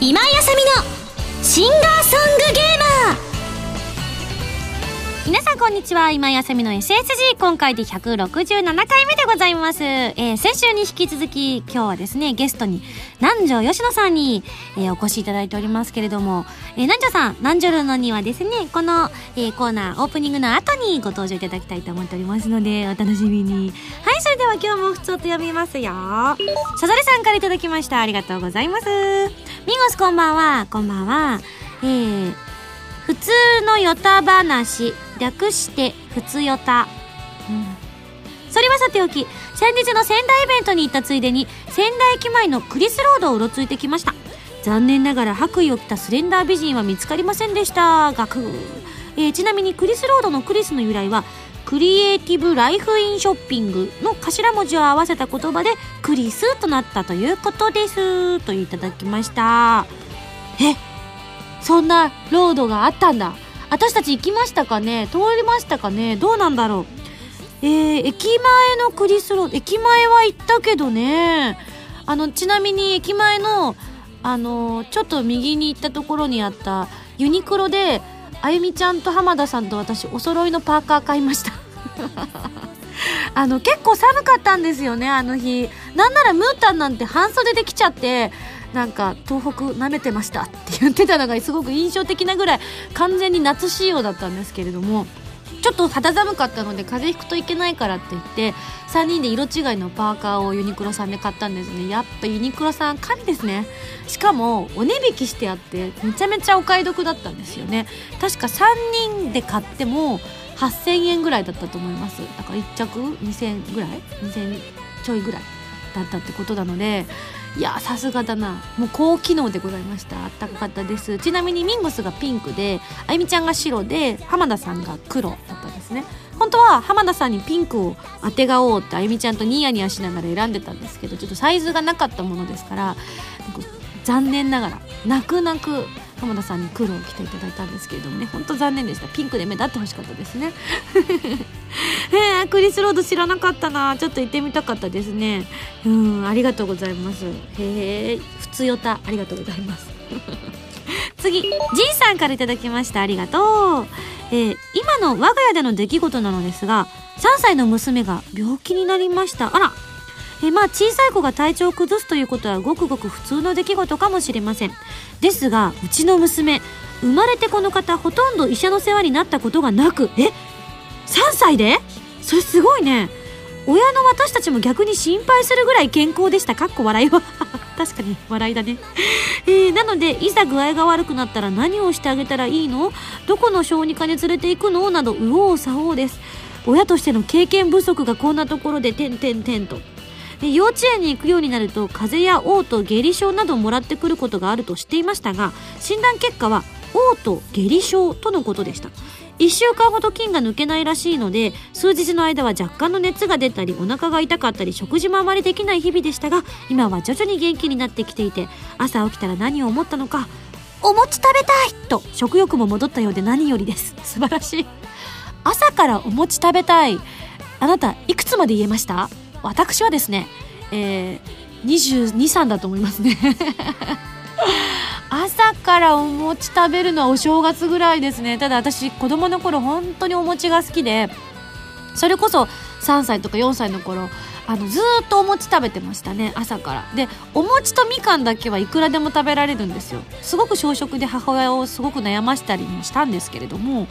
今井あさみのシンガーソ皆さんこんにちは。今井あさみの SSG 今回で167回目でございます、えー、先週に引き続き今日はですねゲストに南條吉野さんに、えー、お越しいただいておりますけれども、えー、南條さん南條のにはですね。この、えー、コーナーオープニングの後にご登場いただきたいと思っておりますのでお楽しみに。はいそれでは今日も普通と読みますよ。さざれさんからいただきました。ありがとうございます。ミンゴスこんばんは。こんばんは。えー、普通のヨタ話略してふつよた、うん、それはさておき先日の仙台イベントに行ったついでに仙台駅前のクリスロードをうろついてきました。残念ながら白衣を着たスレンダー美人は見つかりませんでした。学、えー、ちなみにクリスロードのクリスの由来はクリエイティブライフインショッピングの頭文字を合わせた言葉でクリスとなったということです。といただきました。えそんなロードがあったんだ。私たち行きましたかね？通りましたかね？どうなんだろう？えー、駅前のクリスロード駅前は行ったけどね。あのちなみに駅前のあのちょっと右に行ったところにあったユニクロであゆみちゃんと浜田さんと私お揃いのパーカー買いました。あの結構寒かったんですよねあの日。なんならムータンなんて半袖で来ちゃってなんか東北舐めてましたって言ってたのがすごく印象的なぐらい完全に夏仕様だったんですけれどもちょっと肌寒かったので風邪ひくといけないからって言って3人で色違いのパーカーをユニクロさんで買ったんですね。やっぱユニクロさん神ですね。しかもお値引きしてあってめちゃめちゃお買い得だったんですよね。確か3人で買っても8000円ぐらいだったと思います。だから1着2000ぐらい？2000ちょいぐらいだったってことなのでいやさすがだな。もう高機能でございました。あったかかったです。ちなみにミンゴスがピンクであゆみちゃんが白で浜田さんが黒だったんですね。本当は浜田さんにピンクをあてがおうってあゆみちゃんとニヤニヤしながら選んでたんですけどちょっとサイズがなかったものですから残念ながら泣く泣く浜田さんに黒を着ていただいたんですけれどもねほんと残念でした。ピンクで目立ってほしかったですね。えー、クリスロード知らなかったな。ちょっと行ってみたかったですね。うんありがとうございます。へえ普通よたありがとうございます。次じいさんから頂きました。ありがとう、えー、今の我が家での出来事なのですが3歳の娘が病気になりました。あらえまあ小さい子が体調を崩すということはごくごく普通の出来事かもしれません。ですがうちの娘生まれてこの方ほとんど医者の世話になったことがなくえ3歳で？それすごいね。親の私たちも逆に心配するぐらい健康でした。かっこ笑いは。確かに笑いだね、えー、なのでいざ具合が悪くなったら何をしてあげたらいいの？どこの小児科に連れて行くの？など右往左往です。親としての経験不足がこんなところで点々点と。で幼稚園に行くようになると風邪や嘔吐下痢症などもらってくることがあると知っていましたが診断結果は嘔吐下痢症とのことでした。1週間ほど菌が抜けないらしいので数日の間は若干の熱が出たりお腹が痛かったり食事もあまりできない日々でしたが今は徐々に元気になってきていて朝起きたら何を思ったのかお餅食べたいと食欲も戻ったようで何よりです。素晴らしい。朝からお餅食べたい。あなたいくつまで言えました？私はですね、えー、22、3だと思いますね。朝からお餅食べるのはお正月ぐらいですね。ただ私子供の頃本当にお餅が好きでそれこそ3歳とか4歳の頃あのずっとお餅食べてましたね朝から。でお餅とみかんだけはいくらでも食べられるんですよ。すごく小食で母親をすごく悩ましたりもしたんですけれども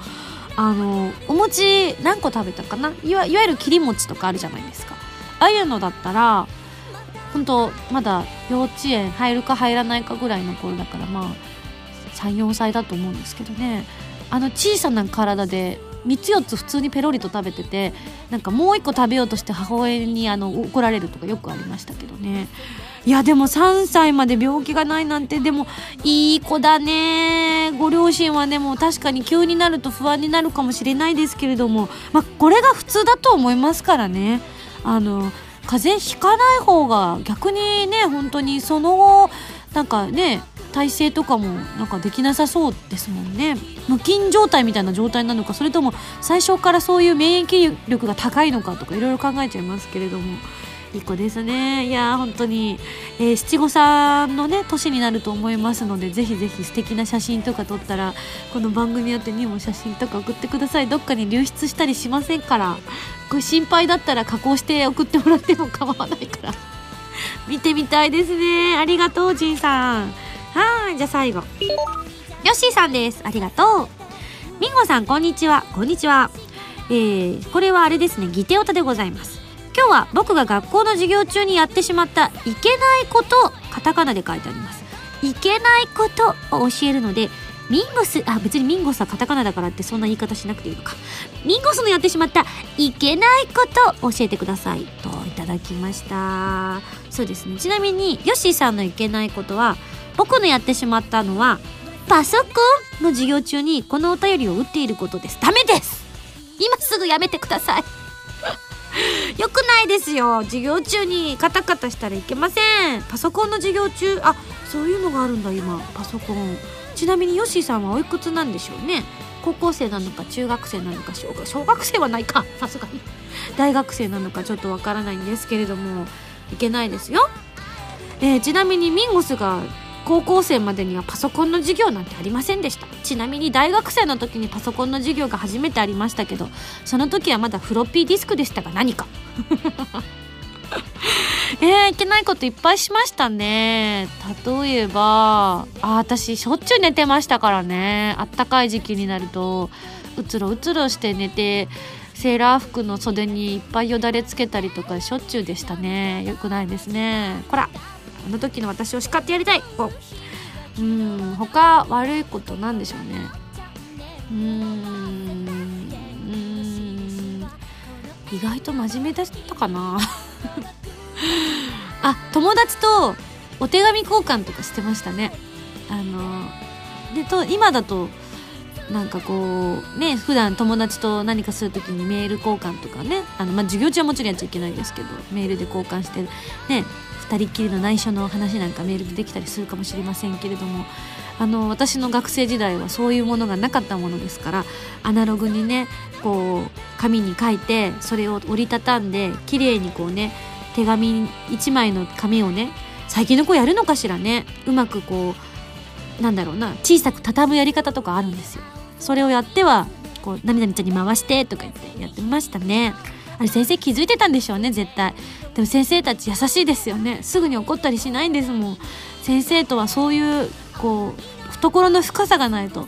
あのお餅何個食べたかな？いわいわゆる切り餅とかあるじゃないですか。ああいうのだったら本当まだ幼稚園入るか入らないかぐらいの頃だからまあ34歳だと思うんですけどね。あの小さな体で3つ4つ普通にペロリと食べててなんかもう1個食べようとして母親にあの怒られるとかよくありましたけどね。いやでも3歳まで病気がないなんてでもいい子だね。ご両親はでも確かに急になると不安になるかもしれないですけれどもまあこれが普通だと思いますからね。あの風邪ひかない方が逆にね本当にその後なんかね体勢とかもなんかできなさそうですもんね。無菌状態みたいな状態なのかそれとも最初からそういう免疫力が高いのかとかいろいろ考えちゃいますけれども。いい子ですね。いや本当に、えー、七五三のね年になると思いますのでぜひぜひ素敵な写真とか撮ったらこの番組宛てにも写真とか送ってください。どっかに流出したりしませんから。これ心配だったら加工して送ってもらっても構わないから。見てみたいですね。ありがとうじいさん。はいじゃあ最後。ヨッシーさんです。ありがとう。みんごさんこんにちは。こんにちは。えー、これはあれですね。ギテオタでございます。今日は僕が学校の授業中にやってしまったいけないことカタカナで書いてあります。いけないことを教えるのでミンゴスあ別にミンゴスはカタカナだからってそんな言い方しなくていいのか。ミンゴスのやってしまったいけないこと教えてください。といただきました。そうですね。ちなみにヨッシーさんのいけないことは僕のやってしまったのはパソコンの授業中にこのお便りを打っていることです。ダメです。今すぐやめてください。よくないですよ。授業中にカタカタしたらいけません。パソコンの授業中あそういうのがあるんだ今。パソコン。ちなみにヨッシーさんはおいくつなんでしょうね？高校生なのか中学生なのか小学小学生はないか。さすがに。大学生なのかちょっとわからないんですけれどもいけないですよ、えー、ちなみにミンゴスが高校生までにはパソコンの授業なんてありませんでした。ちなみに大学生の時にパソコンの授業が初めてありましたけどその時はまだフロッピーディスクでしたが何か。えー、いけないこといっぱいしましたね。例えばあ私しょっちゅう寝てましたからね。あったかい時期になるとうつろうつろして寝てセーラー服の袖にいっぱいよだれつけたりとかしょっちゅうでしたね。よくないですね。こらあの時の私を叱ってやりたい。うん他悪いことなんでしょうね。うーん。意外と真面目だったかな。あ 友達とお手紙交換とかしてましたね。あのでと今だとなんかこうね普段友達と何かする時にメール交換とかね。あの、まあ、授業中はもちろんやっちゃいけないですけどメールで交換してね2人っきりの内緒の話なんかメールでできたりするかもしれませんけれども。あの私の学生時代はそういうものがなかったものですからアナログにねこう紙に書いてそれを折りたたんで綺麗にこうね手紙1枚の紙をね最近の子やるのかしらねうまくこうなんだろうな小さく畳むやり方とかあるんですよ。それをやってはこう何々ちゃんに回してとか言ってやってましたね。あれ先生気づいてたんでしょうね絶対。でも先生たち優しいですよね。すぐに怒ったりしないんですもん。先生とはそういうこう懐の深さがないと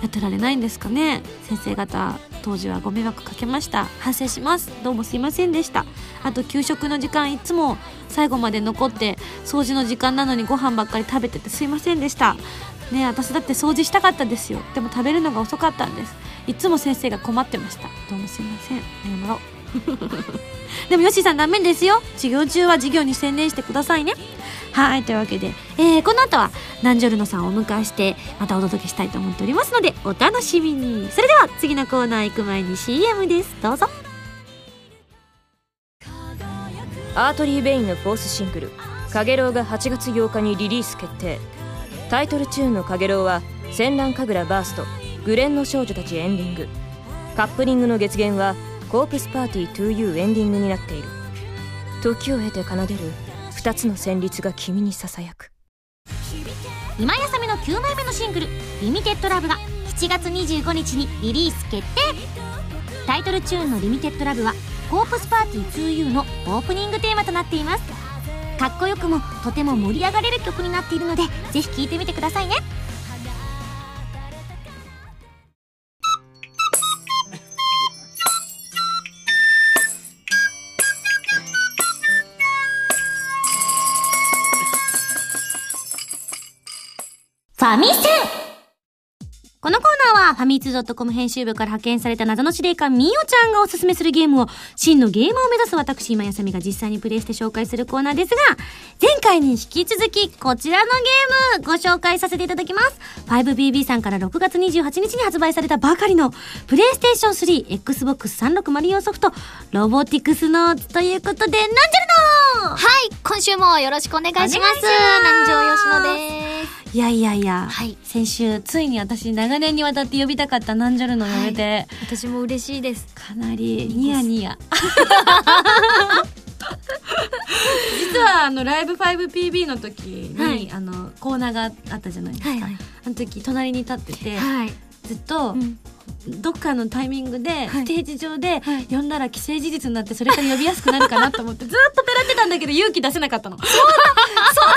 やってられないんですかね。先生方当時はご迷惑かけました。反省します。どうもすいませんでした。あと給食の時間いつも最後まで残って掃除の時間なのにご飯ばっかり食べててすいませんでした。ね私だって掃除したかったですよ。でも食べるのが遅かったんです。いつも先生が困ってました。どうもすいません。謝ろう。でもヨッシーさんダメですよ。授業中は授業に専念してくださいね。はいというわけで、えー、この後はナンジョルノさんをお迎えしてまたお届けしたいと思っておりますのでお楽しみに。それでは次のコーナー行く前に CM です。どうぞ。アートリー・ベインのフォースシングル「かげろう」が8月8日にリリース決定。タイトルチューンの「かげろう」は「戦乱神楽バースト」「グレンの少女たちエンディング」カップリングの月限はコープスパーティー 2U エンディングになっている。時を経て奏でる2つの旋律が君にささやく。今やさみの9枚目のシングル「リミテッドラブが7月25日にリリース決定。タイトルチューンの「リミテッドラブはコープスパーティー 2U のオープニングテーマとなっています。かっこよくもとても盛り上がれる曲になっているのでぜひ聴いてみてくださいね。ァミセン。このコーナーはファミツー .com 編集部から派遣された謎の司令官みおちゃんがおすすめするゲームを真のゲームを目指す私今やさみが実際にプレイして紹介するコーナーですが前回に引き続きこちらのゲームご紹介させていただきます。5BB さんから6月28日に発売されたばかりのプレイステーション 3XBOX360 用ソフトロボティクスノーツということでなんじゃるのはい今週もよろしくお願いします。南條吉野ですいやいやいや、はい。先週ついに私長年にわたって呼びたかったナンジャルの呼べて、私も嬉しいです。かなりニヤニヤ。実はあのライブ 5PB の時に、はい。あのコーナーがあったじゃないですか、はいはい。あの時隣に立ってて、はい。ずっと、うん。どっかのタイミングで、はい。ステージ上で、はい。呼んだら既成事実になってそれから呼びやすくなるかなと思ってずっとペラってたんだけど勇気出せなかったの。そうだ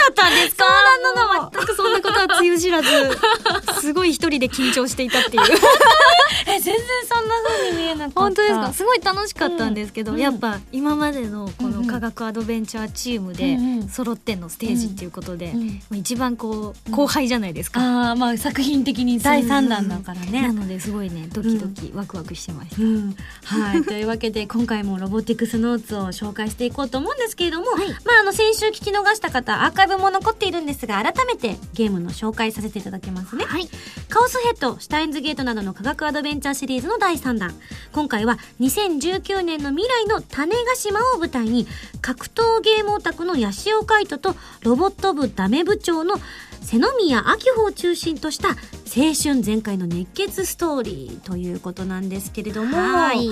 ったんですか？そうなの。全くそんなことはつゆ知らず すごい一人で緊張していたっていう。え全然そんな風に見えなかった。本当ですか？すごい楽しかったんですけど、うん。やっぱ今までのこうんうんの科学アドベンチャーチームでうんうん。揃ってのステージっていうことで、一番こう後輩じゃないですか、ああまあ作品的に第3弾だからね。なのですごいねドキドキワクワクしてました、うん、はい。というわけで、今回もロボティクスノーツを紹介していこうと思うんですけれども、はい。まあ、あの、先週聞き逃した方、アーカイブも残っているんですが、改めてゲームの紹介させていただきますね。はい。カオスヘッド、シュタインズゲートなどの科学アドベンチャーシリーズの第3弾。今回は2019年の未来の種子島を舞台に、格闘ゲームオタクの八潮海斗とロボット部ダメ部長の瀬宮明穂を中心とした青春全開の熱血ストーリーということなんですけれども、はい。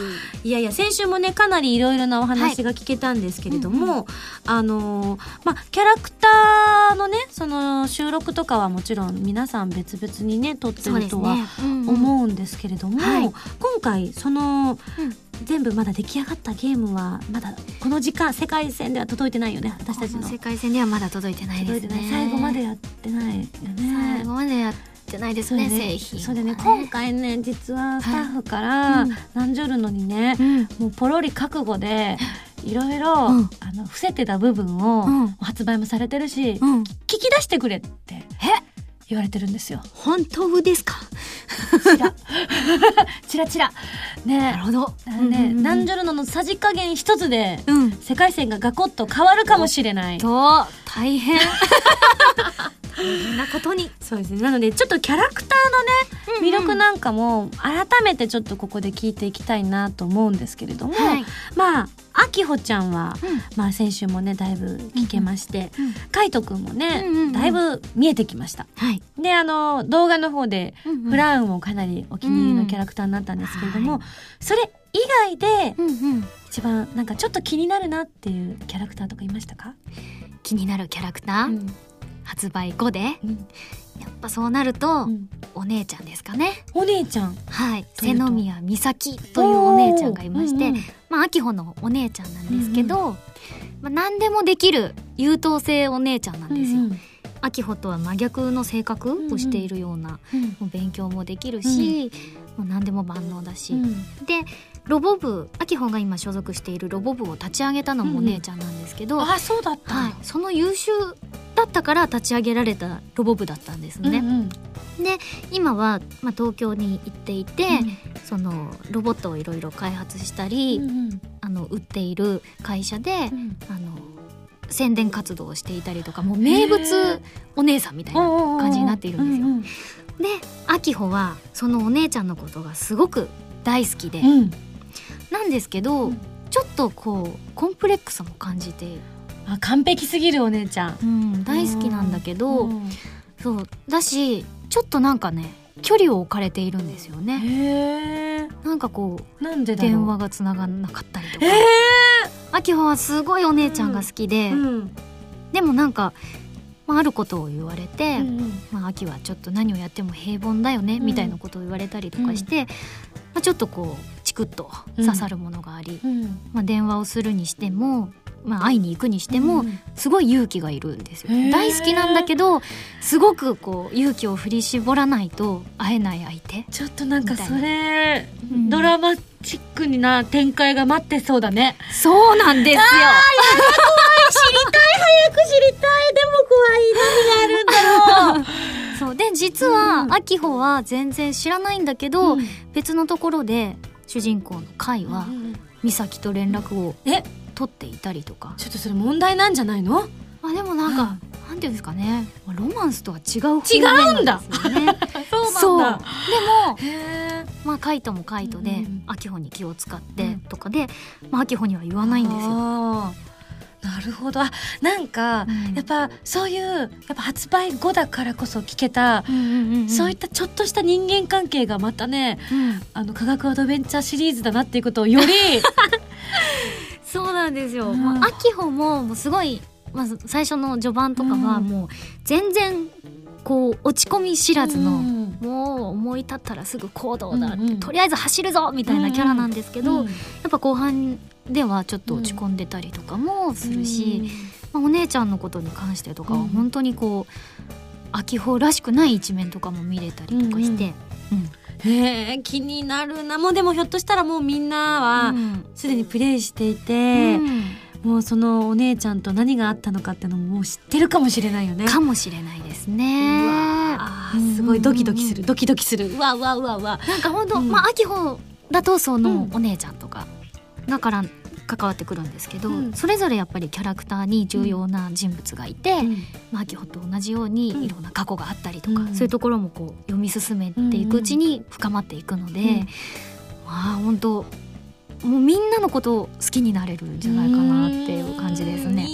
いやいや、先週もね、かなりいろいろなお話が聞けたんですけれども、あのーまあ、キャラクターのね、その収録とかはもちろん皆さん別々にね、撮ってるとはね、うんうん。思うんですけれども、はい。今回、その、うん。全部まだ出来上がったゲームは、まだこの時間、世界線では届いてないよね、私たちの。世界線ではまだ届いてないですね。最後までやってないよね。最後までやってないですね製品はそうでね、今回ね、実はスタッフから、うん。ナンジョルノにね、うん。もうポロリ覚悟で、いろいろ、うん。あの、伏せてた部分を、うん。発売もされてるし、うん。聞き出してくれって言われてるんですよ。本当ですか？チラ。チラチラ。ね。なるほど。ね、ナンジョョルノのさじ加減一つで、うん。世界線がガコッと変わるかもしれない。と大変 大変なことに。そうですね。なので、ちょっとキャラクターのね、魅力なんかも、改めてちょっとここで聞いていきたいなと思うんですけれども、はい。まあ、あきほちゃんは、うん。まあ先週もね、だいぶ聞けまして、うんかいとくんもね、うんうんうん。だいぶ見えてきました。はい。で、あの、動画の方で、うんうん。フラウンもかなりお気に入りのキャラクターになったんですけれども、うんそれ以外で、うんうん。一番なんかちょっと気になるなっていうキャラクターとかいましたか、気になるキャラクター、うん発売後でやうん。っぱそうなると、うん。お姉ちゃんですかね。お姉ちゃん。はい。瀬宮美咲というお姉ちゃんがいまして、うんうんまあ秋穂のお姉ちゃんなんですけど、まあ、何でもできる優等生お姉ちゃんなんですよ、うん秋穂とは真逆の性格をしているような、うんもう勉強もできるし、もう何でも万能だし、うん。でロボ部秋穂が今所属しているロボ部を立ち上げたのもお姉ちゃんなんですけど、あそうだった、はい、その優秀だったから立ち上げられたロボ部だったんですね。うんうん。で今は、まあ、東京に行っていて、うん。そのロボットをいろいろ開発したり、うんあの売っている会社で、うん。あの宣伝活動をしていたりとかもう名物お姉さんみたいな感じになっているんですよ。うんで秋穂はそのお姉ちゃんのことがすごく大好きで、うんうん。なんですけど、うん。ちょっとこうコンプレックスも感じて、あ完璧すぎるお姉ちゃん。うん、大好きなんだけど、うんそうだしちょっとなんかね距離を置かれているんですよね。なんかこうなんで電話がつながんなかったりとか。え秋穂はすごいお姉ちゃんが好きで、えうん。でもなんか、まあ、あることを言われて、うんまあ、秋はちょっと何をやっても平凡だよね、うん。みたいなことを言われたりとかして、まあ、ちょっとこうチクッと刺さるものがあり、うん。まあ、電話をするにしても、まあ、会いに行くにしても、うん。すごい勇気がいるんですよ。へー。大好きなんだけどすごくこう勇気を振り絞らないと会えない相手。ちょっとなんかそれ、うん。ドラマチックにな展開が待ってそうだね。そうなんですよ。知りたい早く知りたい。でも怖い何があるんだろう。そう。で実は、うん。秋穂は全然知らないんだけど、うん。別のところで主人公の海は、美咲と連絡をえ？取っていたりとか、ちょっとそれ問題なんじゃないの？まあ、でもなんか、なんていうんですかね。まあロマンスとは違う方違うんだ。面なんですよね。そうなんだ。そう。でもへえまあカイトもカイトで、うん秋穂に気を使ってうんとかで、まあ、秋穂には言わないんですよ。あなるほど。あなんか、うん。やっぱそういうやっぱ発売後だからこそ聞けた、うんうんうんうん。そういったちょっとした人間関係がまたねうん。あの科学アドベンチャーシリーズだなっていうことをより そうなんですよ。うん。もう秋穂ももうすごいまず最初の序盤とかはうん。もう全然こう落ち込み知らずの、うん。もう思い立ったらすぐ行動だって、うんうん。とりあえず走るぞみたいなキャラなんですけど、うん。やっぱ後半ではちょっと落ち込んでたりとかもするし、まあ、お姉ちゃんのことに関してとかはうん。本当にこう秋穂らしくない一面とかも見れたりとかして、うんへえ気になるな。もうでもひょっとしたらもうみんなはうん。すでにプレイしていて、うん。もうそのお姉ちゃんと何があったのかっていうのももう知ってるかもしれないよね。かもしれないですうね。わあーすごいドキドキするドキドキする。うわうわうわうわなんか本当、うん。まあ秋穂だとそのうん。お姉ちゃんとか。がから関わってくるんですけど、うん。それぞれやっぱりキャラクターに重要な人物がいて、うん。まあ秋穂と同じようにうん。いろんな過去があったりとか、うん。そういうところもこう読み進めていくうちに深まっていくので、うん。まあ本当もうみんなのことを好きになれるんじゃないかなっていう感じですね。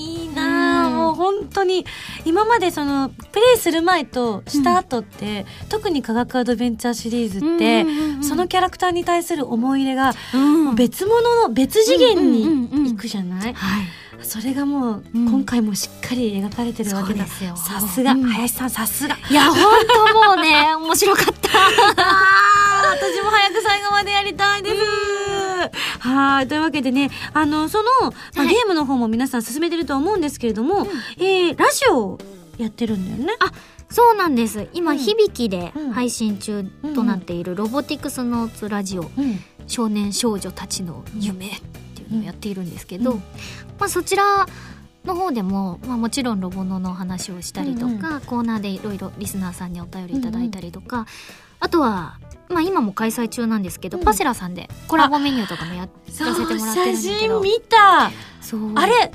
もう本当に今までそのプレイする前とした後って、特に科学アドベンチャーシリーズって、そのキャラクターに対する思い入れがうん。別物の別次元うんうんうんにうん。行くじゃない、はい。それがもううん。今回もしっかり描かれてるわけだ、そうですよ。さすが、うん。林さんさすが。いや本当もうね面白かった。私も早く最後までやりたいです。はい。というわけでね、あの、その、まあはい。ゲームの方も皆さん進めてると思うんですけれども、えー、ラジオをやってるんだよね？あそうなんです。今、うん。響きでうん。配信中となっているロボティクスノーツラジオうん。少年少女たちの夢っていうのをやっているんですけど、うん。まあ、そちらの方でも、まあ、もちろんロボノの話をしたりとか、うんコーナーでいろいろリスナーさんにお便りいただいたりとか、あとは、まあ、今も開催中なんですけど、うん。パセラさんでコラボメニューとかもやらせてもらってるんだ写けど。真見た。そう。あれ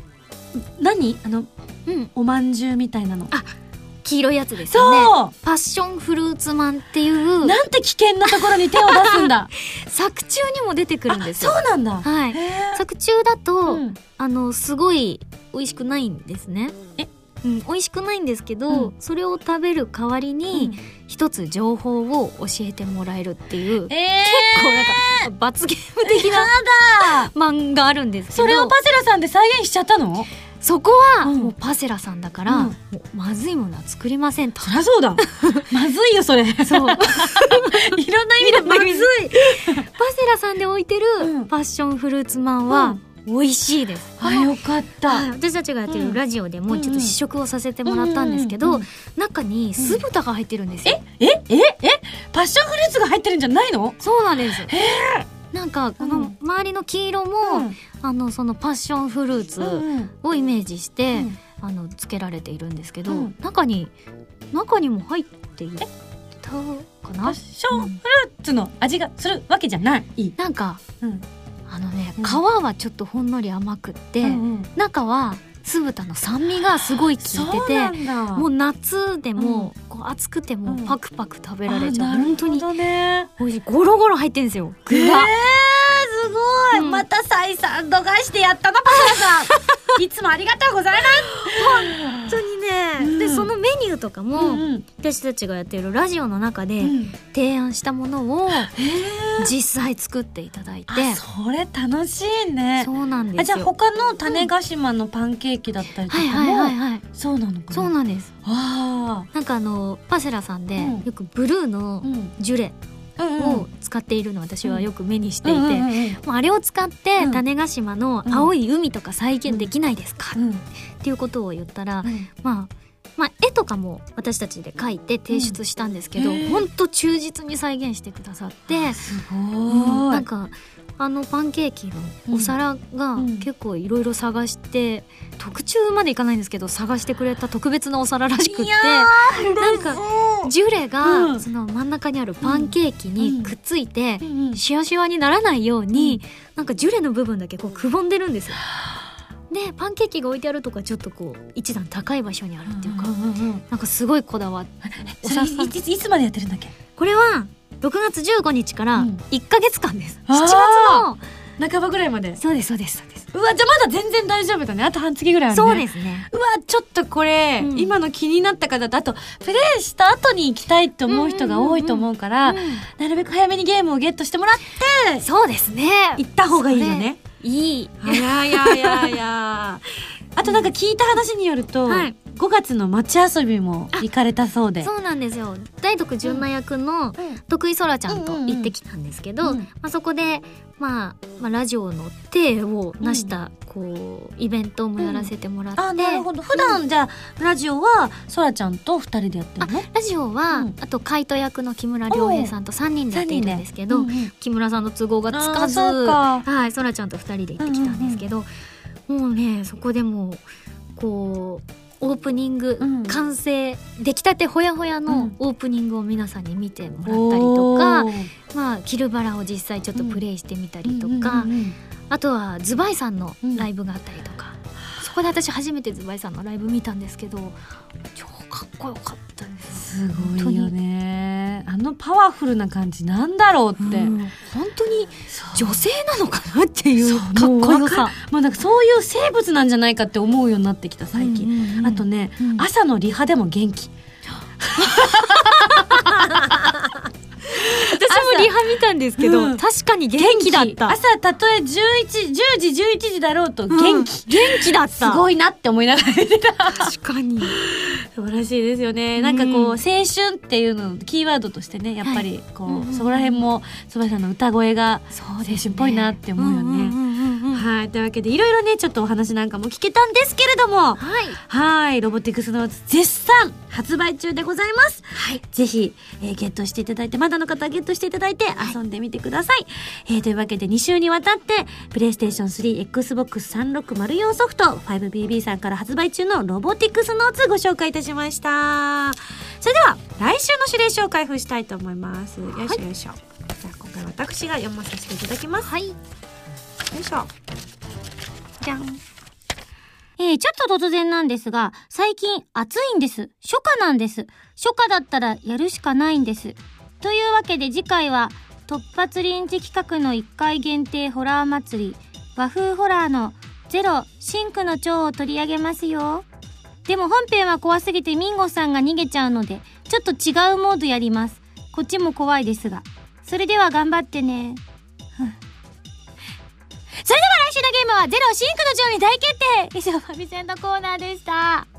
何？あの、うん、おまんじゅうみたいなの。あ黄色いやつですよね。そパッションフルーツマンっていう。うなんて危険なところに手を出すんだ。作中にも出てくるんですそうなんだ。はい。作中だと、うん。あのすごい美味しくないんですね。えうん、美味しくないんですけど、うん。それを食べる代わりに一つ情報を教えてもらえるっていう、結えー、構なんか罰ゲーム的なだ。漫画あるんですけど。それをパセラさんで再現しちゃったの？そこはうん。もうパセラさんだから、うん。まずいものは作りませんと。そりゃそうだ。まずいよ、それ。いそう。ろんな意味でまずい。パセラさんで置いてるうん。パッションフルーツマンは美味しいです、あ、よかった。はい。私たちがやってるラジオでもちょっと試食をさせてもらったんですけど、うんうんうん中に酢豚が入ってるんですよ、え、え、え、パッションフルーツが入ってるんじゃないの？そうなんです。なんかこうのん。周りの黄色も、あのそのパッションフルーツうんをイメージして、うん。あのつけられているんですけど、うん。中に中にも入っていたかパなッションフルーツの味がするわけじゃない。なんかうん。あのねうん。皮はちょっとほんのり甘くって、うん中は酢豚の酸味がすごい効いててもう夏でも、こう暑くてもうん。パクパク食べられちゃう、あ本当に。美味しい。ゴロゴロ入ってるんですよ。具えー、ごい、うん。また採算度外してやったな、パセラさん。いつもありがとうござい本当にね、うん。でそのメニューとかも、うんうん。私たちがやってるラジオの中でうん。提案したものをえー。実際作っていただいて、あ、それ楽しいね。そうなんですよ。あじゃあ他の種子島のパンケーキだったりとかはいも、はいはいはい。そうなのかな？そうなんです。あなんかあのパセラさんでうん。よくブルーのジュレうんを使っているのを私はよく目にしていて、もうあれを使ってうん。種子島の青い海とか再現できないですか、うん。っていうことを言ったら、うん。まあまあ、絵とかも私たちで描いて提出したんですけど、うん。と忠実に再現してくださってあ、すごうんい、なんかあのパンケーキのお皿がうん。結構いろいろ探して、特注までいかないんですけど探してくれた特別なお皿らしくってなんかジュレがうん。その真ん中にあるパンケーキにくっついてうんうん。シワシワにならないようになんかジュレの部分だけこうくぼんでるんですよ。でパンケーキが置いてあるとかちょっとこう一段高い場所にあるっていうか、んんうんなんかすごいこだわっ ていいつまでやってるんだっけ？これは6月15日からうん。1ヶ月間です、あー。7月の半ばぐらいまで。そうですそうですそうです。うわじゃあまだ全然大丈夫だね。あと半月ぐらいあるね。そうですね。うわちょっとこれ、うん。今の気になった方とあとプレイした後に行きたいって思う人が多いと思うから、なるべく早めにゲームをゲットしてもらってそうですね。行った方がいいよねいい。いやいやいやい。や あとなんか聞いた話によると、はい。5月の街遊びも行かれたそうで。そうなんですよ。大徳純奈役の徳井空ちゃんと行ってきたんですけど、うん。まあ、そこで、まあ、まあラジオの体を成した、こうイベントもやらせてもらって、あなるほど。普段じゃあラジオはそらちゃんと2人でやってるのラジオは、うん。あとカイト役の木村良平さんと3人でやっているんですけど、うんうん。木村さんの都合がつかずはいそらちゃんと2人で行ってきたんですけど、もうねそこでもうこうオープニング、うん。完成出来たてほやほやうのん。オープニングを皆さんに見てもらったりとか、おー。まあキルバラを実際ちょっとプレイしてみたりとか、うんうんうんあとはズバイさんのライブがあったりとか、そこで私初めてズバイさんのライブ見たんですけど超かっこよかったです。すごいよね。あのパワフルな感じなんだろうって、うん。本当に女性なのかなっていうかっこよさ。もうなんかそういう生物なんじゃないかって思うようになってきた最近、うんうんうん。あとね、うん。朝のリハでも元気 私もリハ見たんですけど、うん。確かに元気だった。朝たとえ11 10時11時だろうと元気、元気だった。すごいなって思いながら見てた。確かに。素晴らしいですよね。なんかこう、青春っていうのキーワードとしてね、やっぱりこう、うんうんうん。そこら辺も、そばさんの歌声がそ青春っぽいなって思うよね。はい。というわけで、いろいろね、ちょっとお話なんかも聞けたんですけれども、はい。はい。ロボティクスノーツ絶賛発売中でございます。はい。ぜひ、えーゲットしていただいて、まだの方はゲットしていただいて遊んでみてください。えーというわけで2週にわたって、プレイステーション3、Xbox 360ソフト、5BB さんから発売中のロボティクスノーツご紹介いたしました。それでは、来週の指令書を開封したいと思います。よいしょよいしょ。じゃあ、今回私が読まさせていただきます。はい。よいしょ。じゃん。えー、ちょっと突然なんですが、最近暑いんです。初夏なんです。初夏だったらやるしかないんです。というわけで次回は、突発臨時企画の1回限定ホラー祭り、和風ホラーのゼロ、シンクの蝶を取り上げますよ。でも本編は怖すぎてミンゴさんが逃げちゃうので、ちょっと違うモードやります。こっちも怖いですが。それでは頑張ってね。それでは来週のゲームはゼロシンクの蝶に大決定以上ファミセンのコーナーでした。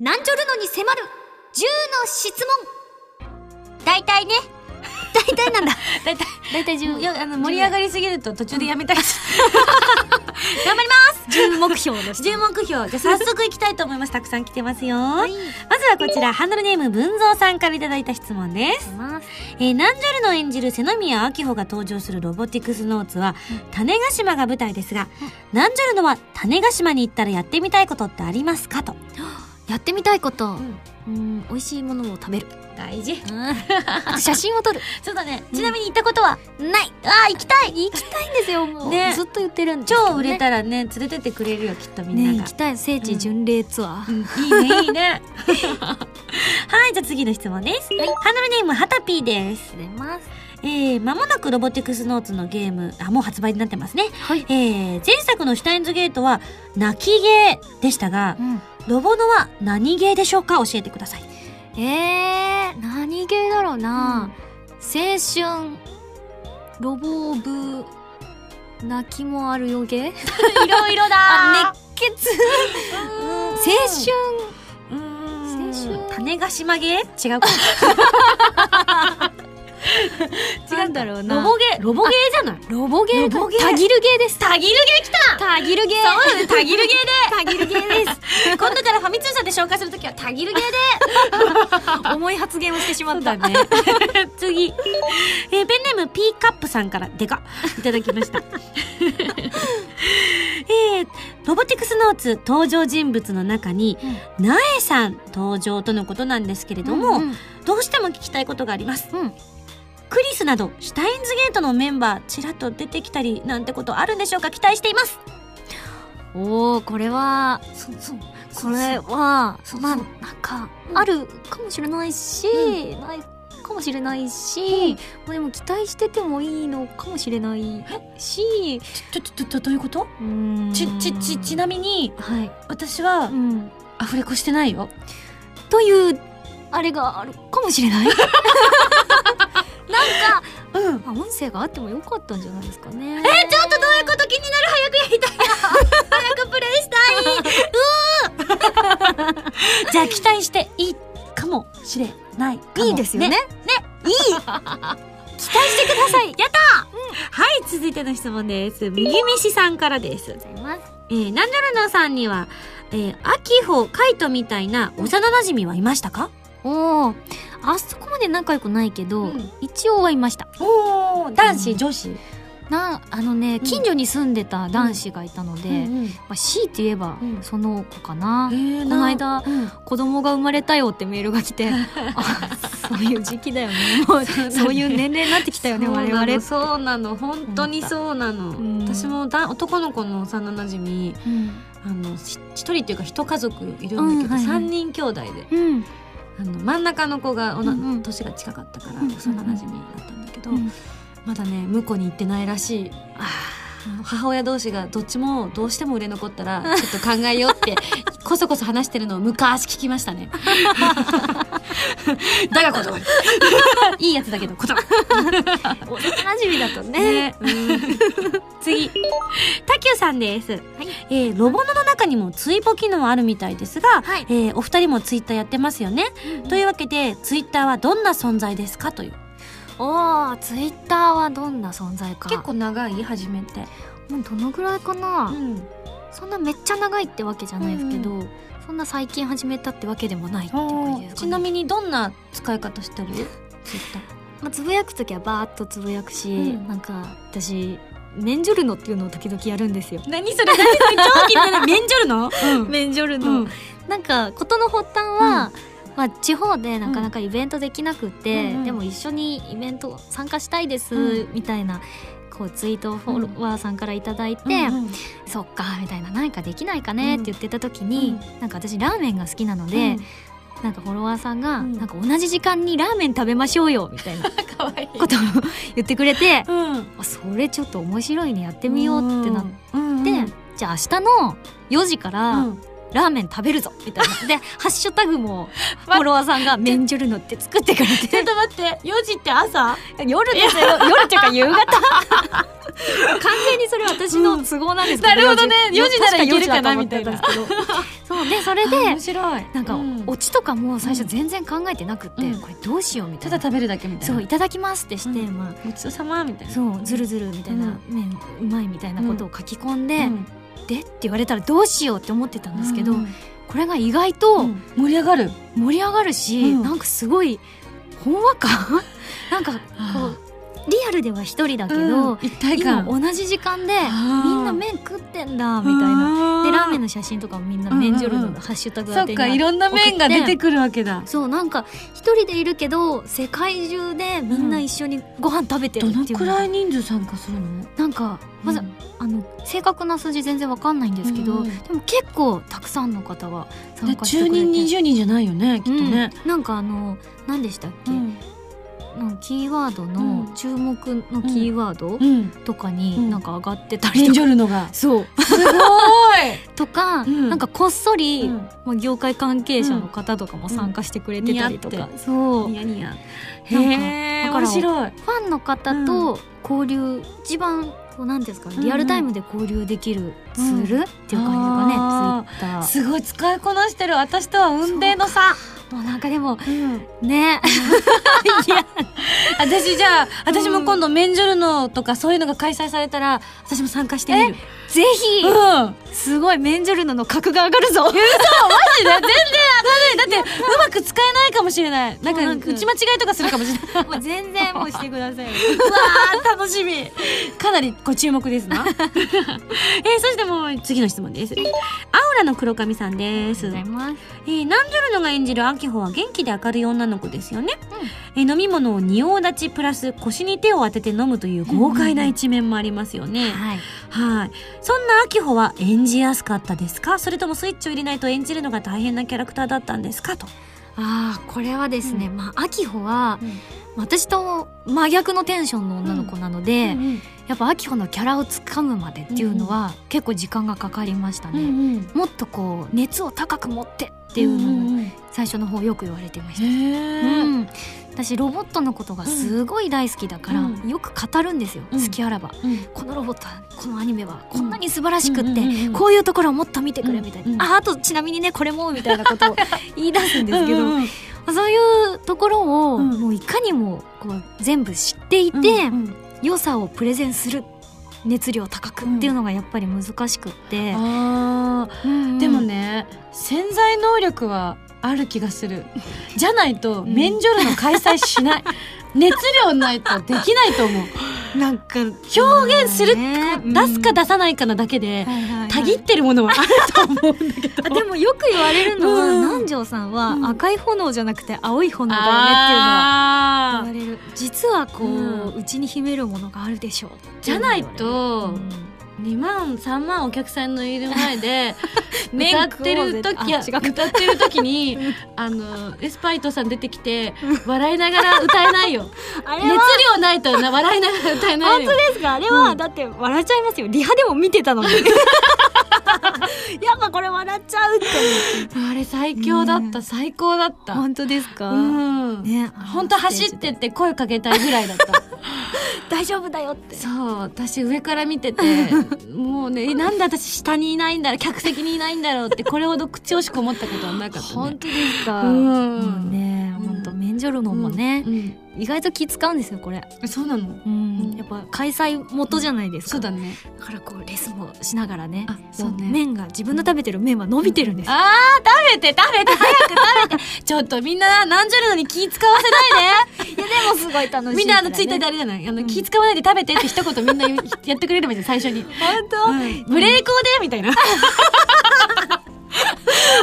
なんちょるのに迫る10の質問大体ね。大体なんだ。大体。大体10。いや、あの、盛り上がりすぎると途中でやめたりし 頑張ります10目標の質10問。目標。じゃあ早速いきたいと思います。たくさん来てますよ。はい。まずはこちら、ハンドルネーム文蔵さんからいただいた質問です。えー、ナンジョルの演じる瀬宮明穂が登場するロボティクスノーツは、種子島が舞台ですが、ナンジョルのは種子島に行ったらやってみたいことってありますかと。やってみたいこと。んうん、美味しいものを食べる。大事。あと写真を撮る。そうだね。ちなみに行ったことは、ない。ああ、行きたい行きたいんですよ、もう。ねずっと言ってるんですけどね超売れたらね、連れてってくれるよ、きっとみんなねが。行きたい。聖地巡礼ツアー。いいね、いいね。はい、じゃあ次の質問です。はいハンドルネーム、はたぴーです。出ます。えー、間もなくロボティクスノーツのゲーム、あ、もう発売になってますね。はい。えー、前作のシュタインズゲートは、泣きゲーでしたが、うん。ロボノは何ゲーでしょうか教えてください。えー、何ゲーだろうな、青春、ロボ部、泣きもあるよゲー？いろいろ あ、熱血青青春うーん青春種子島ゲー？違うか。なんだろうなロボゲー、ロボゲーじゃない？ロボゲーロボゲータギルゲーです。タギルゲー来たタギルゲーそうだね、タギルゲーでタギルゲーです。今度からファミ通社で紹介するときはタギルゲーで 重い発言をしてしまった。ね。次。えーペンネーム P カップさんからでかいただきました。えーロボティクスノーツ登場人物の中に、なえさん登場とのことなんですけれども、うんどうしても聞きたいことがあります。うんクリスなど、シュタインズゲートのメンバー、ちらっと出てきたりなんてことあるんでしょうか？期待しています。おおこれはそうそう。これはまあなんかあるかもしれないし、ないかもしれないし、まあ、でも期待しててもいいのかもしれないしちょちょちょどういうこと？ちちちちなみにはい、私はうん、アフレコしてないよ。というあれがあるかもしれない なんかうん。まあ音声があってもよかったんじゃないですかね。えちょっとどういうこと気になる早くやりたい。早くプレイしたい。じゃあ期待していいかもしれないかも。いいですよね。ね。いい。期待してください。やった。はい続いての質問です。右飯さんからです。ありがとうございます。えー、ナンジョルノさんには、えー、秋穂カイトみたいな幼馴染はいましたか？おおあそこまで仲良くないけど、うん。一応はいました。おお男子、うん。女子？なあのね近所に住んでた男子がいたので、うんまあ、強いて言えばうん。その子かな、えーこの間うん。子供が生まれたよってメールが来て あそういう時期だよね。もうそういう年齢になってきたよね我々そうなの。本当にそうなの、うん私もだ男の子の幼馴染うん。あ一人っていうか一家族いるんだけど、うんはいはい。三人兄弟で。うんあの真ん中の子がおな、うんうん。年が近かったからうん幼馴染だったんだけど、うん。まだね婿に行ってないらしい。あ母親同士がどっちもどうしても売れ残ったらちょっと考えようって こそこそ話してるのを昔聞きましたね。だが断る。いいやつだけど断る。ー幼馴染だとね。ね、次。タキューさんです、えーロボノの中にもツイポ機能あるみたいですが、はい。えーお二人もツイッターやってますよね、というわけでツイッターはどんな存在ですか？というおーツイッターはどんな存在か。結構長い？初めて、もうどのぐらいかな、ん、そんなめっちゃ長いってわけじゃないですけど、そんな最近始めたってわけでもないっていう感じですかね。ちなみにどんな使い方してる？ツイッター。まあ、つぶやく時はバーッとつぶやくし、うん。なんか私メンジョルノっていうのを時々やるんですよ。何それ？何？それ超気になる。メンジョルの、うん。メンジョルうん。なんか事の発端は、まあ、地方でなかなかイベントできなくって、うんうん。でも一緒にイベント参加したいです、うん。みたいなこうツイートをフォロワーさんからいただいて、うんうんそっかみたいな何かできないかねって言ってた時に、うなんか私ラーメンが好きなので、なんかフォロワーさんが、うん。なんか同じ時間にラーメン食べましょうよみたいな ことを言ってくれてうん。あそれちょっと面白いねやってみようってなって、うんじゃあ明日の4時から、うんラーメン食べるぞみたいな。でハッシュタグもフォロワーさんが「メンジョルノ」って作ってくれちょってと待って4時って朝？夜ですよ。夜っていうか夕方？完全にそれ私の都合なんですけど、なるほどね。4 4時ならいけるかな確4時だと思ってたんですけど。そう。でそれで面白い。なんか、うん。オチとかも最初全然考えてなくって、うん。これどうしようみたいな。ただ食べるだけみたいな。そう「いただきます」ってして、うん。まあ。ごちそうさまみたいな。そうずるずるみたいな、うん。麺うまいみたいなことを書き込んで、うんでって言われたらどうしようって思ってたんですけど、うん。これが意外と盛り上がる。盛り上がるし、うん。なんかすごいほんわか？なんかこあうリアルでは一人だけど、うん一体今感同じ時間でみんな麺食ってんだみたいな。でラーメンのの写真とかもみんなうんうんうん。麺ジョルノのハッシュタグ当てにかいろんな麺が出てくるわけだ。そうなんか一人でいるけど世界中でみんな一緒にご飯食べてるどっていう。のくらい人数参加するの？なんかまず、あの正確な数字全然わかんないんですけど、うんうん。でも結構たくさんの方が参で10加してくれて。人20人じゃないよねきっとね。うん。なんかあの何でしたっけ、うんのキーワードのうん。注目のキーワードうん。とかうん。になんか上がってたりとか、ジョルノが。そう。すごい。とか、うん。なんかこっそり、うん。まあ、業界関係者の方とかも参加してくれてたりとか、そう。フニヤニヤ。へなんかえ面白い。ァンの方と交流、一番こうなんですかリアルタイムで交流できるツール、っていう感じですかね、あツイッター。すごい。使いこなしてる。私とは運命の差もうなんかでもうん。ね。いや。私じゃあ私も今度メンジョルノとかそういうのが開催されたら私も参加してみるぜひ、うん。マすごいメンジョルノの格が上がるぞ。ジで？全然上がんない。だってうまく使えないかもしれない。なんか打ち間違いとかするかもしれない。もう全然もうしてください。ようわー楽しみ。かなりご注目ですな。えー、そしてもう次の質問です。アオ原の黒髪さんです。ありがとうございます。えー、ナンジョルノが演じるアキホは元気で明るい女の子ですよね。えー飲み物を仁王立ちプラス腰に手を当てて飲むという豪快な一面もありますよね。はい。はい。そんなアキホは演じやすかったですか？それともスイッチを入れないと演じるのが大変なキャラクターだったんですか？と。ああこれはですね、うまあ秋穂は、うん。私と真逆のテンションの女の子なので、うんやっぱ秋穂のキャラをつかむまでっていうのは、結構時間がかかりましたうんうね、ん。もっとこう熱を高く持ってっていうのを最初の方よく言われてました、へうーん、私ロボットのことがすごい大好きだから、うん。よく語るんですよ、うん。好きあらば。うん。このロボットはこのアニメはこんなに素晴らしくって、こういうところをもっと見てくれみたいな、ああとちなみにねこれもみたいなことを言い出すんですけど、そういうところを、うん。もういかにもこう全部知っていて、うん良さをプレゼンする熱量高くっていうのがやっぱり難しくって、あうん。でもね潜在能力はある気がする。じゃないとん。メンジョルの開催しない。熱量ないとできないと思う。なんか表現する、ね出すか出さないかなだけで、はいはいはい。たぎってるものはあると思うんだけど。あでもよく言われるのは、うん。南條さんはうん。赤い炎じゃなくて青い炎だよねっていうのは言われる。実はこううん。うち、に秘めるものがあるでしょうじゃないとうん2万3万お客さんのいる前でメ 歌ってる時や歌ってる時に あのエスパイトさん出てきて笑いながら歌えないよ。熱量ないとな笑いながら歌えないよ。本当ですか？あれは、うん。だって笑っちゃいますよ。リハでも見てたのに。やっぱこれ笑っちゃうってあれ最強だった、ね。最高だった。本当ですか、うん、ね本当走ってって声かけたいぐらいだった。大丈夫だよって。そう私上から見ててもうねえ なんで私下にいないんだろう客席にいないんだろうってこれほど口惜しく思ったことはなかったね。本当ですか、うん。もうねうん本当メンジョルノンもね、うん。意外と気使うんですよこれ。うんそうなの？うん。やっぱ開催元じゃないですか、そうだね。だからこうレスもしながらねあそうね。も麺が自分の食べてる麺は伸びてるんです、あー食べて食べて早く食べて。ちょっとみんな何十るのに気使わせないででもすごい楽しいみんなあのツイッターであれじゃない？あの、気使わないで食べてって一言みんな やってくれればいいじゃん最初に、本当、うん。ブレーコーで？みたいな。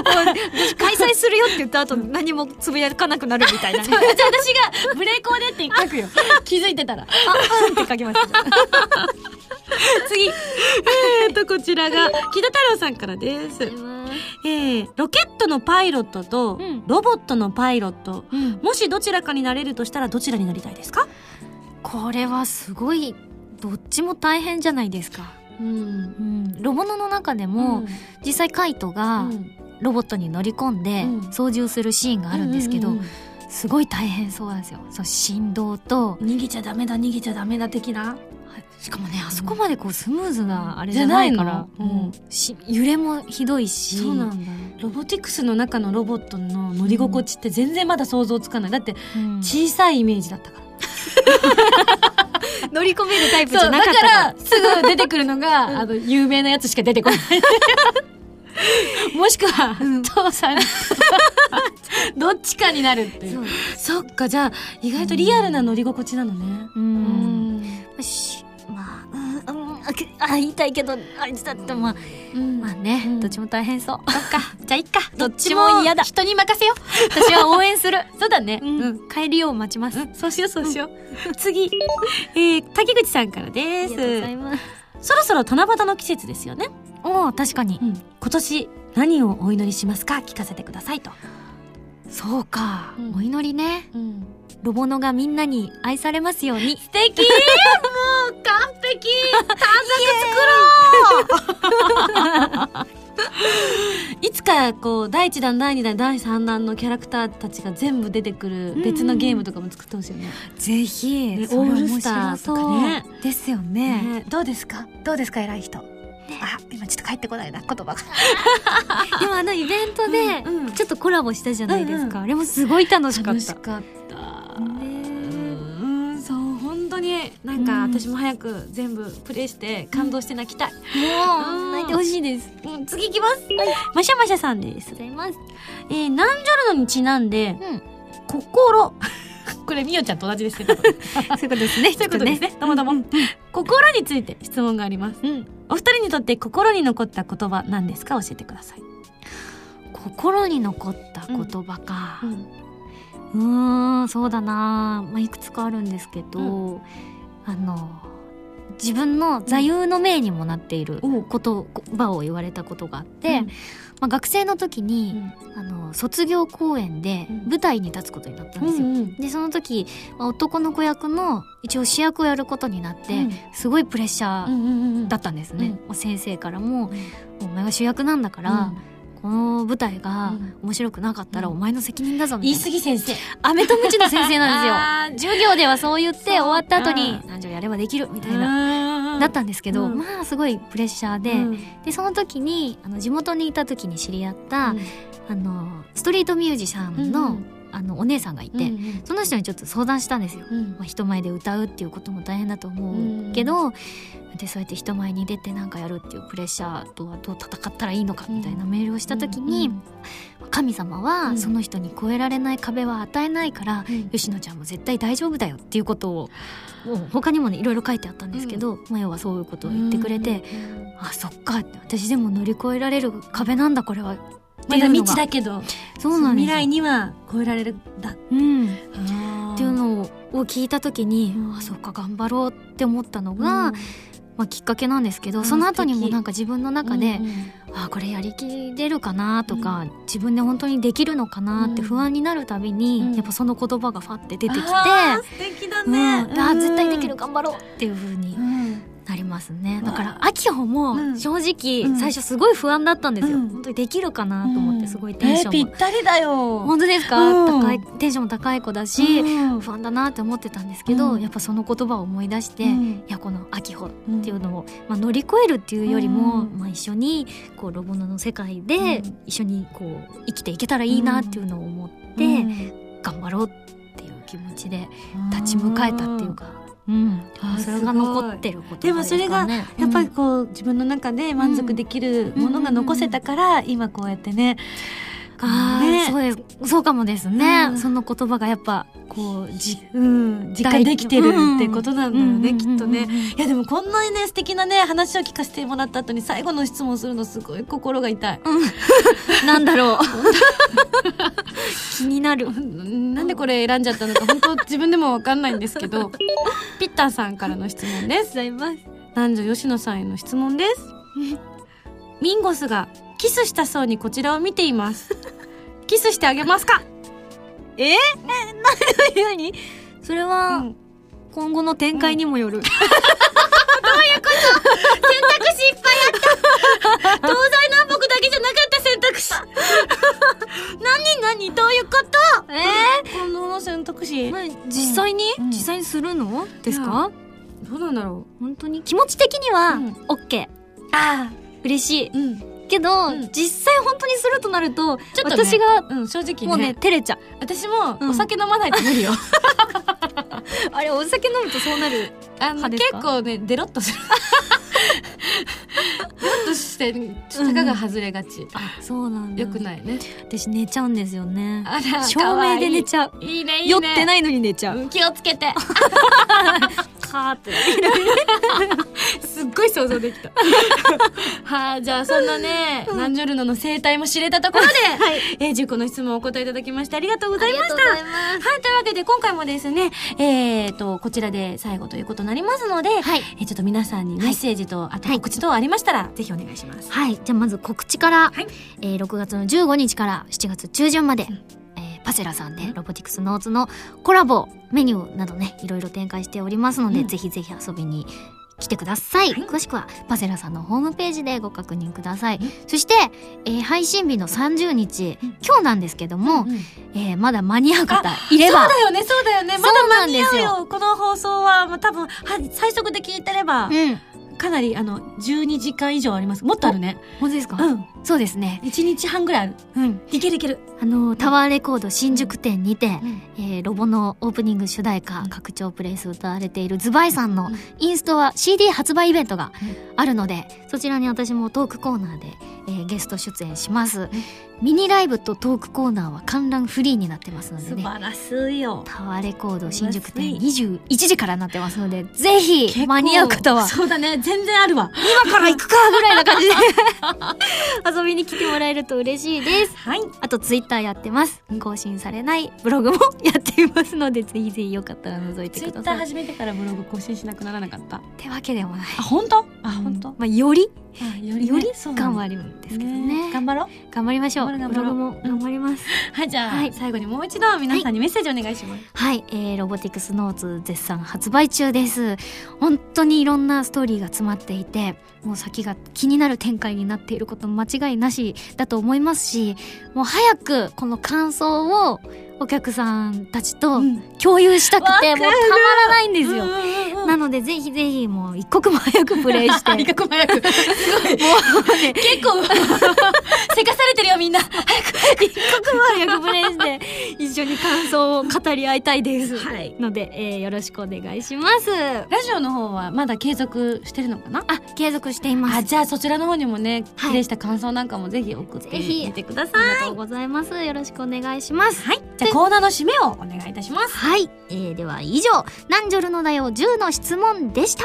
私開催するよって言った後何もつぶやかなくなるみたいなね。じゃあ私がブレーコーでって書くよ。気づいてたら。あうんって書きました。次。えーとこちらが木田太郎さんからですえー、ロケットのパイロットとうん。ロボットのパイロット、うん。もしどちらかになれるとしたらどちらになりたいですか？これはすごいどっちも大変じゃないですか、うん。うん、ロボノの中でも、実際カイトがロボットに乗り込んでうん。操縦するシーンがあるんですけど、ううすごい大変そうなんですよ。そう振動と逃げちゃダメだ逃げちゃダメだ的なしかもねあそこまでこうスムーズなあれじゃないから。うし揺れもひどいし。そうなんだ。ロボティクスの中のロボットの乗り心地って全然まだ想像つかない。だってうん。小さいイメージだったから。乗り込めるタイプじそうだかゃなかったから。らすぐ出てくるのがあの有名なやつしか出てこない。もしくは、父さん。どっちかになるっていう。そっかじゃあ意外とリアルな乗り心地なのね。ううん。よしまあうんうんあ言いたいけどあいつだってまあうん。まあね、うん。どっちも大変そう。そっか。じゃあいっか。どっちも嫌だ。人に任せよ 私は応援する。うそうだね。うん、帰りを待ちます、うん。そうしようそうしよう、次。えー、竹口さんからでありがとうございすます。そろそろ七夕の季節ですよね。おお確かに、うん。今年何をお祈りしますか？聞かせてくださいと。そうか、うん。お祈りね。うんロボノがみんなに愛されますように。素敵！もう完璧！短冊作ろう！いつかこう第1弾第2弾第3弾のキャラクターたちが全部出てくる別のゲームとかも作ってほしいよね,、ぜひ、ねオールスターとかね。ですよね。ね。どうですか？どうですか偉い人、あ今ちょっと帰ってこないな言葉が。でもあのイベントでうんうん。ちょっとコラボしたじゃないですか、うん。あれもすごい楽しかった。楽しかったねうん。そう本当になんかうん。私も早く全部プレイして感動して泣きたい、もうんう泣いてほしいです。うん、次行きます、マシャマシャさんです。ございます。えー、ナンジョルノにちなんでうん。心。これみおちゃんと同じですけどそういうそういうことですね。ことですね。どうもどうも、心について質問があります。うん。お二人にとって心に残った言葉何ですか？教えてください、心に残った言葉か。ん、うーん、そうだな。まあ、いくつかあるんですけど、うあの、自分の座右の銘にもなっている言葉を言われたことがあって、うん。まあ、学生の時に、あの、卒業公演でうん。舞台に立つことになったんですよ。うんで、その時、まあ男の子役の一応主役をやることになって、うん。すごいプレッシャーんだったんですね。先生からも、うん。お前が主役なんだから、この舞台がうん。面白くなかったらうん。お前の責任だぞみたいな。言い過ぎ先生。アメとムチの先生なんですよ。授業ではそう言って終わった後にう何時やればできるみたいな。なだったんですけど、うん。まあすごいプレッシャーで、で、その時に、あの、地元にいた時に知り合った、あの、ストリートミュージシャンの、うんあの、お姉さんがいて、その人にちょっと相談したんですよ。まあ、人前で歌うっていうことも大変だと思うけど、でそうやって人前に出てなんかやるっていうプレッシャーとはどう戦ったらいいのかみたいなメールをした時に、神様うん。はその人に越えられない壁は与えないから、うん。吉野ちゃんも絶対大丈夫だよっていうことをもう他にもねいろいろ書いてあったんですけど、まあ、要はそういうことを言ってくれて、あそっかって私でも乗り越えられる壁なんだこれはまだだけどそうなんですよ。未来には超えられるんだ。うん、っっていうのを聞いた時に、うん。あそっか頑張ろうって思ったのが、がまあ、きっかけなんですけど、うんその後にもなんか自分の中で、あこれやりきれるかなとか、自分で本当にできるのかなって不安になるたびに、うん。やっぱその言葉がファって出てきて、あー素敵だうん。ねあ絶対できる頑張ろうっていう風にうんなりますね。だから秋穂もうん。正直うん。最初すごい不安だったんですよ、うん。本当にできるかなと思ってすごいテンえーぴションも、ったりだよ。本当ですか、うん。高いテンションも高い子だし、うん。不安だなって思ってたんですけど、うん。やっぱその言葉を思い出して、うん。いやこの秋穂っていうのを、まあ、乗り越えるっていうよりも、うん。まあ、一緒にこうロボノの世界でうん。一緒にこう生きていけたらいいなっていうのを思って、うん。頑張ろうっていう気持ちで立ち向かえたっていうか、うん。それが残って。ることでもそれがね、やっぱりこう自分の中で満足できるものが残せたから今こうやってねあーね。そうですそうかもですね、うん。その言葉がやっぱこうじうん実感できてるってことなんだよね、うんきっとね、うんうん。うんうんいやでもこんなにね素敵なね話を聞かせてもらった後に最後の質問するのすごい心が痛い、なんだろう。気になる。なんでこれ選んじゃったのか本当自分でもわかんないんですけど ピッターさんからの質問です。ざいます。男女吉野さんへの質問です。ミンゴスがキスしたそうにこちらを見ています。キスしてあげますか？何それは、うん。今後の展開にもよる、東西南北だけじゃなかった選択肢。何何？どういうこと？え？この選択肢。ー、まあ実際に、うん。実際にするの？ですか、どうなんだろ本当に？気持ち的には、うん。オッケー。あ嬉しい。あうんけど、うん。実際本当にするとなるとちょっと、ね、私がうん。正直ね。もうね照れちゃう。私もうん。お酒飲まないと無理よ、あれお酒飲むとそうなるあの結構ねデロッとする。デロッとしてたかが外れがち、あそうなんだ。よくないね。私寝ちゃうんですよね。あら照明で寝ちゃゃうういいねいいね。酔ってないのに寝ちゃう。うん気をつけて カーって。すっごい想像できた。はあじゃあそんなね、ナンジョルノの生態も知れたところで、えー、10個の質問をお答えいただきましてありがとうございました。はい、というわけで今回もですね、えーと、こちらで最後ということになりますので、はい。えーちょっと皆さんにメッセージと、あと告知等ありましたら、ぜひお願いします。はい。じゃあまず告知から、はい。えー6月の15日から7月中旬まで、えーパセラさんでロボティクスノーツのコラボメニューなどねいろいろ展開しておりますので、うん。ぜひぜひ遊びに来てください、はい。詳しくはパセラさんのホームページでご確認ください、そして、えー配信日の30日、うん。今日なんですけども、うんえーまだ間に合う方いれば。そうだよね、そうだよね。まだ間に合うよ。この放送は、まあ、多分、は、最速で聞いてれば、うん。かなり、あの、12時間以上あります。もっとあるね。本当ですか、うん。そうですね。1日半ぐらいある。うん。いけるいける。あのタワーレコード新宿店にて、うん。えーロボのオープニング主題歌、うん拡張プレイス歌われているズバイさんのうん。インストは CD 発売イベントがあるので、そちらに私もトークコーナーで、えーゲスト出演します、ミニライブとトークコーナーは観覧フリーになってますのでね。素晴らしいよ。タワーレコード新宿店素晴21時からなってますのでぜひ間に合う方は。そうだね。全然あるわ。今から行くかぐらいな感じで 遊びに来てもらえると嬉しいです。はい。あとツイッターやってます。更新されないブログもやっていますのでぜひぜひよかったら覗いてツイッターくださいっ始めてからブログ更新しなくならなかった？てわけでもない。あ本当？あ本当。まあよりあよりよりそうなんだ頑張るんです。けどね頑張ろう。頑張りましょう。頑張ろうも頑張ります。はいじゃあ、はい。最後にもう一度皆さんにメッセージお願いします、はい、えー、ロボティクスノーツ絶賛発売中です。本当にいろんなストーリーが詰まっていてもう先が気になる展開になっていることも間違いなしだと思いますしもう早くこの感想をお客さんたちとうん。共有したくて、もうたまらないんですよ。よなのでぜひぜひもう一刻も早くプレイして。一刻も早く。すごいもうね。結構 せかされてるよみんな。一刻も早くプレイして一緒に感想を語り合いたいです。はい。ので、えーよろしくお願いします。ラジオの方はまだ継続してるのかな？あ、継続しています。あじゃあそちらの方にもね、はい。プレイした感想なんかもぜひ送ってみてくださありがとうございます。よろしくお願いします。いはいじゃあコーナーの締めをお願いいたします。はい、えー、では以上「ナンジョルのだよ10の質問」でした。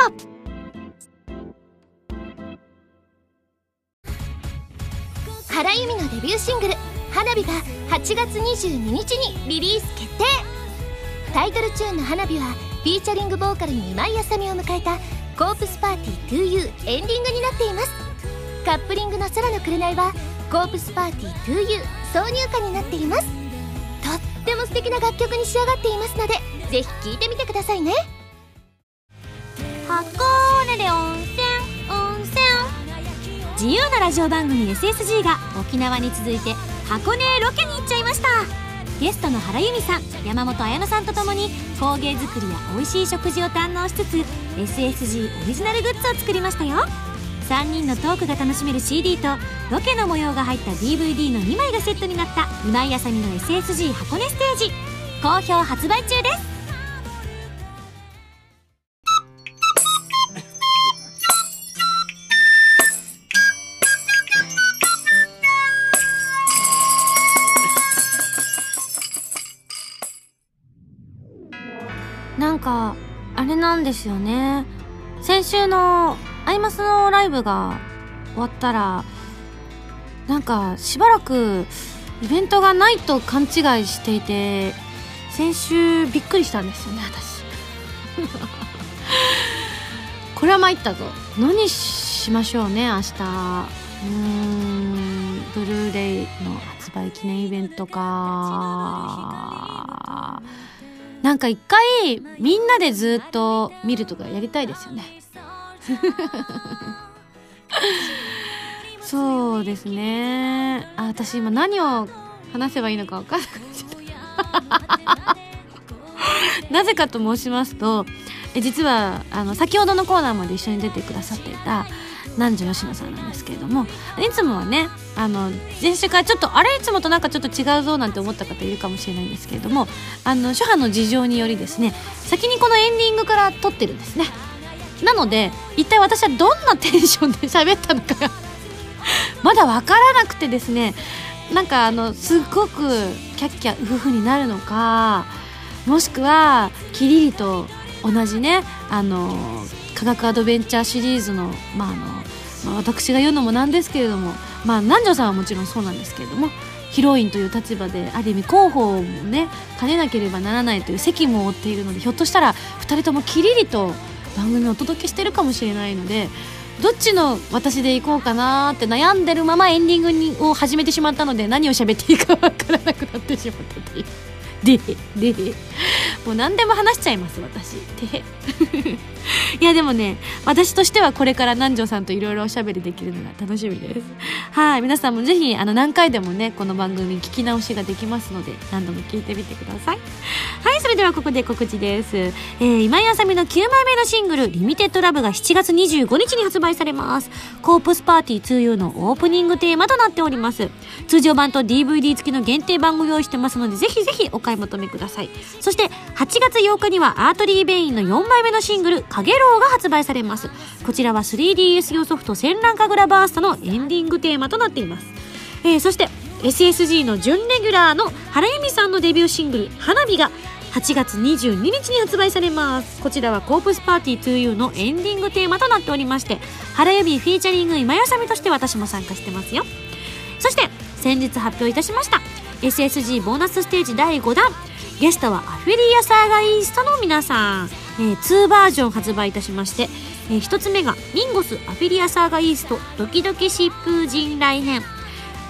原由美のデビューシングル「花火」が8月22日にリリース決定。タイトルチューンの「花火」はフィーチャリングボーカルに今井あさみを迎えた「コープスパーティー 2U」エンディングになっています。カップリングの「空の紅」は「コープスパーティー 2U」挿入歌になっています。とっても素敵な楽曲に仕上がっていますのでぜひ聴いてみてくださいね。箱根で温泉温泉。自由なラジオ番組 SSG が沖縄に続いて箱根へロケに行っちゃいました。ゲストの原由美さん山本彩乃さんとともに工芸作りや美味しい食事を堪能しつつ SSG オリジナルグッズを作りましたよ。3人のトークが楽しめる CD とロケの模様が入った DVD の2枚がセットになった今井あさみの SSG 箱根ステージ好評発売中ですなんかあれなんですよね。先週のアイマスのライブが終わったらなんかしばらくイベントがないと勘違いしていて先週びっくりしたんですよね私。これは参ったぞ。何しましょうね明日。うーんブルーレイの発売記念イベントか。なんか一回みんなでずっと見るとかやりたいですよね。そうですね。あ私今何を話せばいいのか分かんなくなっちゃった。なぜかと申しますとえ実はあの先ほどのコーナーまで一緒に出てくださっていた南條吉野さんなんですけれどもいつもはねあの前週からちょっとあれいつもとなんかちょっと違うぞなんて思った方いるかもしれないんですけれどもあの諸般の事情によりですね先にこのエンディングから撮ってるんですね。なので一体私はどんなテンションで 喋ったのかがまだ分からなくてですね。なんかあのすっごくキャッキャウフフになるのかもしくはキリリと同じねあの科学アドベンチャーシリーズの,、まああのまあ、私が言うのもなんですけれども、まあ、南條さんはもちろんそうなんですけれどもヒロインという立場である意味広報もね兼ねなければならないという責務を負っているのでひょっとしたら2人ともキリリと番組をお届けしてるかもしれないのでどっちの私でいこうかなって悩んでるままエンディングにを始めてしまったので何を喋っていいか分からなくなってしまったという。ででもう何でも話しちゃいます私。て いやでもね私としてはこれから南條さんといろいろおしゃべりできるのが楽しみです。はい。皆さんもぜひあの何回でもねこの番組聞き直しができますので何度も聞いてみてください。はい。それではここで告知です、えー、今井あさみの9枚目のシングル「リミテッドラブが7月25日に発売されます。コープスパーティー 2U のオープニングテーマとなっております。通常版と DVD 付きの限定版を用意してますのでぜひぜひお買い求めください。そして8月8日にはアートリー・ベインの4枚目のシングル「かげろう」が発売されます。こちらは 3DS 用ソフト戦乱神楽バーストのエンディングテーマとなっています、えー、そして SSG の準レギュラーの原由美さんのデビューシングル「花火」が8月22日に発売されます。こちらはコープスパーティー 2U のエンディングテーマとなっておりまして原由美フィーチャリング今よさみとして私も参加してますよ。そして先日発表いたしました SSG ボーナスステージ第5弾ゲストはアフィリアサーガイーストの皆さん、えー、2バージョン発売いたしまして、えー、1つ目がミンゴスアフィリアサーガイーストドキドキ疾風陣来編。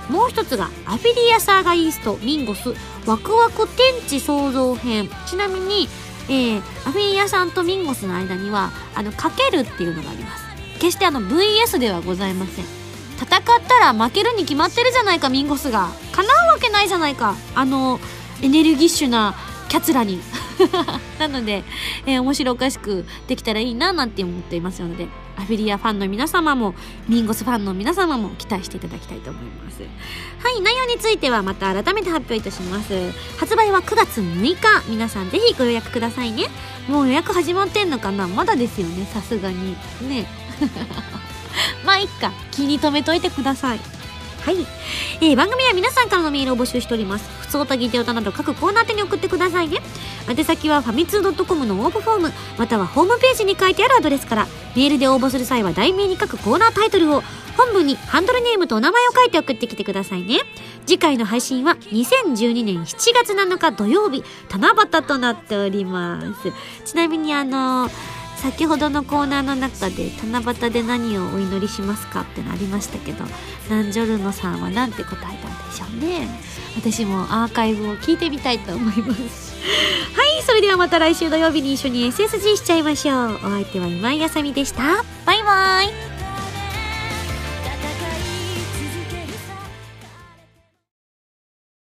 もう一つがアフィリアサーガイーストミンゴスワクワク天地創造編。ちなみに、えー、アフィリアさんとミンゴスの間にはあのかけるっていうのがあります。決してあの VS ではございません。戦ったら負けるに決まってるじゃないかミンゴスが。叶うわけないじゃないか。あのエネルギッシュなキャツラに。なので、えー、面白おかしくできたらいいななんて思っていますのでアフィリアファンの皆様もミンゴスファンの皆様も期待していただきたいと思います。はい内容についてはまた改めて発表いたします。発売は9月6日。皆さんぜひご予約くださいね。もう予約始まってんのかな？まだですよねさすがに。ね。まあいっか。気に留めといてください。はい、えー、番組は皆さんからのメールを募集しております。普通歌ギテオタなど各コーナー宛に送ってくださいね。宛先はファミツー .com の応募フォームまたはホームページに書いてあるアドレスからメールで応募する際は題名に書くコーナータイトルを本文にハンドルネームとお名前を書いて送ってきてくださいね。次回の配信は2012年7月7日土曜日七夕となっております。ちなみにあのー先ほどのコーナーの中で七夕で何をお祈りしますかってのありましたけどナンジョルノさんは何て答えたんでしょうね。私もアーカイブを聞いてみたいと思います。はいそれではまた来週土曜日に一緒に SSG しちゃいましょう。お相手は今井あさみでした。バイバイ。